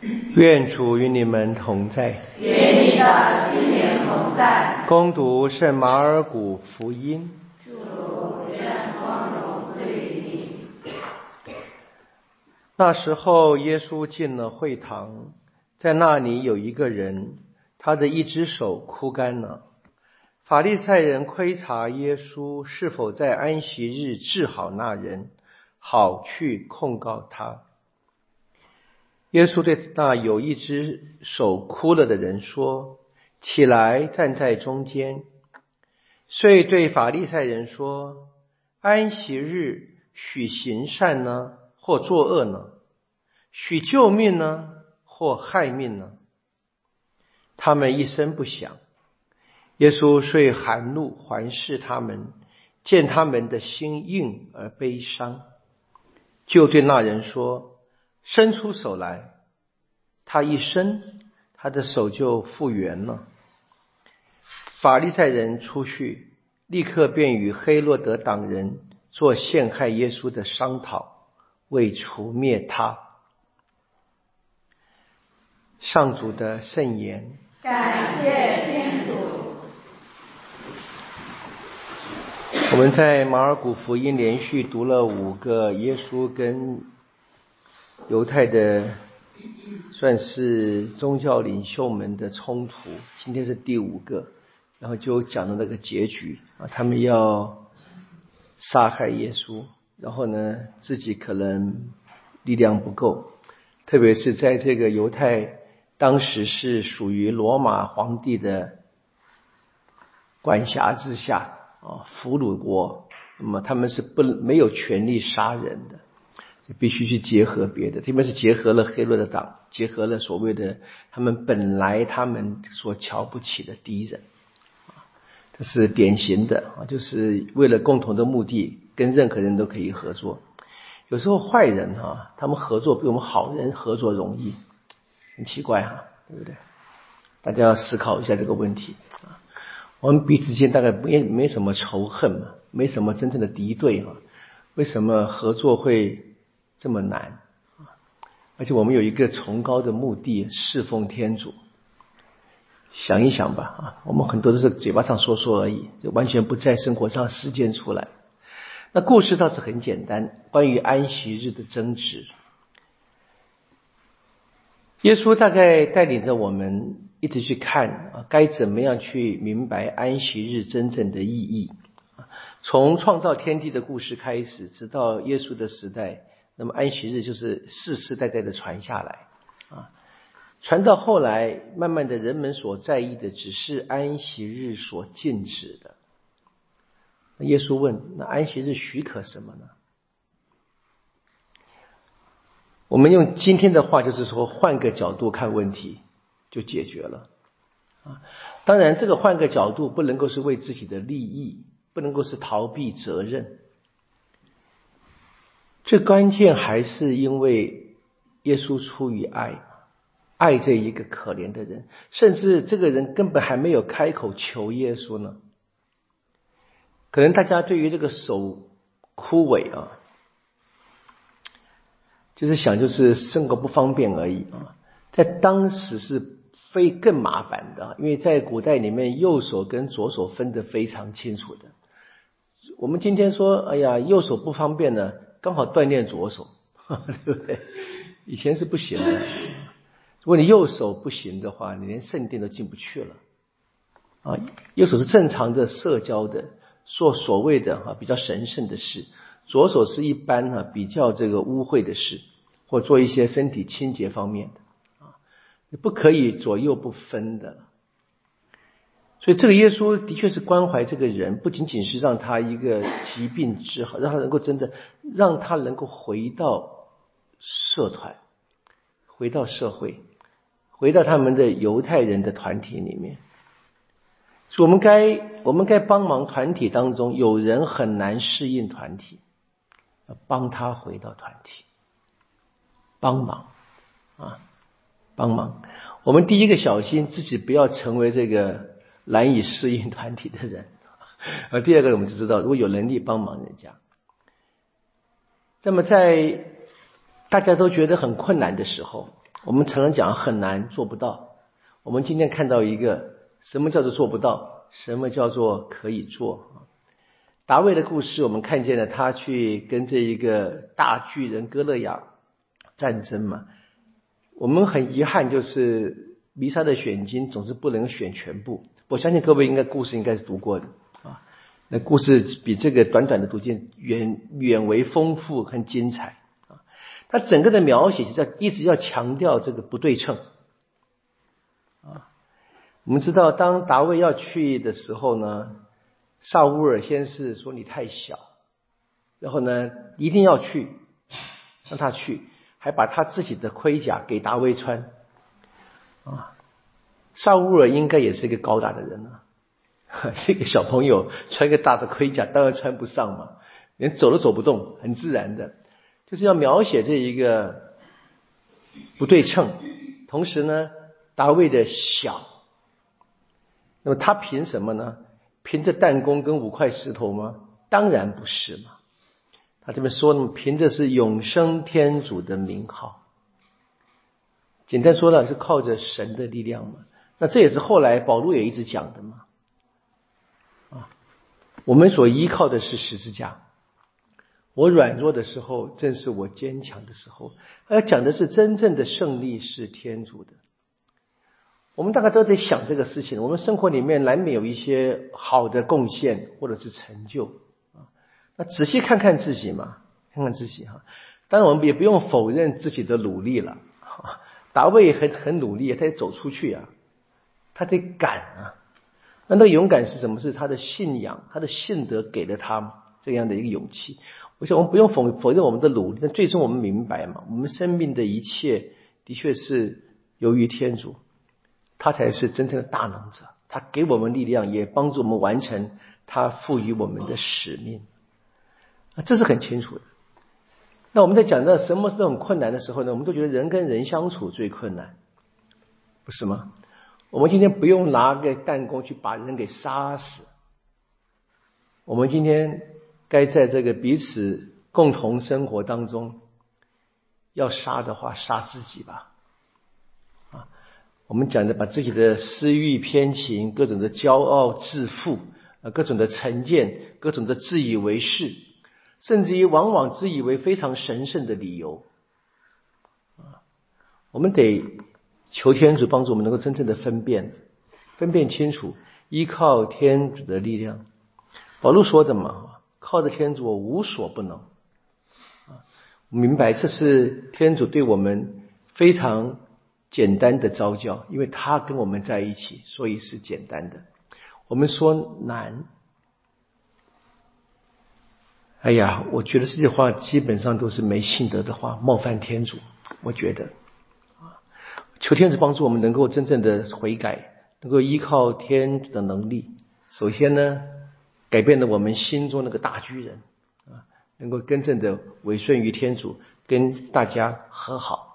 愿主与你们同在。愿你的心灵同在。攻读圣马尔谷福音。主愿光荣归于你。那时候，耶稣进了会堂，在那里有一个人，他的一只手枯干了。法利赛人窥察耶稣是否在安息日治好那人，好去控告他。耶稣对那有一只手枯了的人说：“起来，站在中间。”遂对法利赛人说：“安息日许行善呢，或作恶呢？许救命呢，或害命呢？”他们一声不响。耶稣遂含怒环视他们，见他们的心硬而悲伤，就对那人说。伸出手来，他一伸，他的手就复原了。法利赛人出去，立刻便与黑洛德党人做陷害耶稣的商讨，为除灭他。上主的圣言。感谢天主。我们在马尔谷福音连续读了五个耶稣跟。犹太的算是宗教领袖们的冲突，今天是第五个，然后就讲的那个结局啊，他们要杀害耶稣，然后呢，自己可能力量不够，特别是在这个犹太当时是属于罗马皇帝的管辖之下啊，俘虏国，那么他们是不没有权利杀人的。必须去结合别的，特别是结合了黑洛的党，结合了所谓的他们本来他们所瞧不起的敌人，啊，这是典型的啊，就是为了共同的目的，跟任何人都可以合作。有时候坏人哈，他们合作比我们好人合作容易，很奇怪哈，对不对？大家要思考一下这个问题啊。我们彼此间大概没没什么仇恨嘛，没什么真正的敌对哈，为什么合作会？这么难啊！而且我们有一个崇高的目的，侍奉天主。想一想吧啊，我们很多都是嘴巴上说说而已，就完全不在生活上实践出来。那故事倒是很简单，关于安息日的争执。耶稣大概带领着我们一直去看啊，该怎么样去明白安息日真正的意义从创造天地的故事开始，直到耶稣的时代。那么安息日就是世世代代的传下来，啊，传到后来，慢慢的人们所在意的只是安息日所禁止的。耶稣问：那安息日许可什么呢？我们用今天的话就是说，换个角度看问题就解决了。啊，当然这个换个角度不能够是为自己的利益，不能够是逃避责任。最关键还是因为耶稣出于爱，爱这一个可怜的人，甚至这个人根本还没有开口求耶稣呢。可能大家对于这个手枯萎啊，就是想就是生活不方便而已啊，在当时是非更麻烦的，因为在古代里面右手跟左手分得非常清楚的。我们今天说，哎呀，右手不方便呢。刚好锻炼左手，对不对？以前是不行的。如果你右手不行的话，你连圣殿都进不去了。啊，右手是正常的社交的，做所谓的哈比较神圣的事；左手是一般哈比较这个污秽的事，或做一些身体清洁方面的。啊，你不可以左右不分的。所以，这个耶稣的确是关怀这个人，不仅仅是让他一个疾病治好，让他能够真的让他能够回到社团，回到社会，回到他们的犹太人的团体里面。我们该我们该帮忙团体当中有人很难适应团体，帮他回到团体，帮忙啊，帮忙。我们第一个小心自己不要成为这个。难以适应团体的人，而 第二个我们就知道，如果有能力帮忙人家，那么在大家都觉得很困难的时候，我们常常讲很难做不到。我们今天看到一个什么叫做做不到，什么叫做可以做啊达卫的故事，我们看见了他去跟这一个大巨人哥勒亚战争嘛。我们很遗憾，就是弥撒的选经总是不能选全部。我相信各位应该故事应该是读过的啊。那故事比这个短短的读经远远为丰富和精彩啊。他整个的描写就在一直要强调这个不对称啊。我们知道，当达卫要去的时候呢。萨乌尔先是说你太小，然后呢一定要去，让他去，还把他自己的盔甲给大卫穿，啊，萨乌尔应该也是一个高大的人啊，这个小朋友穿个大的盔甲当然穿不上嘛，连走都走不动，很自然的，就是要描写这一个不对称，同时呢，大卫的小，那么他凭什么呢？凭着弹弓跟五块石头吗？当然不是嘛。他这边说呢，凭着是永生天主的名号。简单说了，是靠着神的力量嘛。那这也是后来保罗也一直讲的嘛。啊，我们所依靠的是十字架。我软弱的时候，正是我坚强的时候。而讲的是真正的胜利是天主的。我们大概都在想这个事情。我们生活里面难免有一些好的贡献或者是成就啊。那仔细看看自己嘛，看看自己哈。当然，我们也不用否认自己的努力了。大卫很很努力，他得走出去啊，他得敢啊。那那勇敢是什么？是他的信仰，他的信德给了他这样的一个勇气。我想，我们不用否否认我们的努力，但最终我们明白嘛，我们生命的一切的确是由于天主。他才是真正的大能者，他给我们力量，也帮助我们完成他赋予我们的使命，啊，这是很清楚的。那我们在讲到什么是很困难的时候呢？我们都觉得人跟人相处最困难，不是吗？我们今天不用拿个弹弓去把人给杀死，我们今天该在这个彼此共同生活当中，要杀的话，杀自己吧。啊我们讲的把自己的私欲偏情、各种的骄傲自负、啊各种的成见、各种的自以为是，甚至于往往自以为非常神圣的理由，啊，我们得求天主帮助我们能够真正的分辨、分辨清楚，依靠天主的力量。保罗说的嘛，靠着天主我无所不能，啊，明白这是天主对我们非常。简单的招教，因为他跟我们在一起，所以是简单的。我们说难，哎呀，我觉得这句话基本上都是没信德的话，冒犯天主。我觉得啊，求天主帮助我们能够真正的悔改，能够依靠天主的能力。首先呢，改变了我们心中那个大巨人啊，能够真正的委顺于天主，跟大家和好。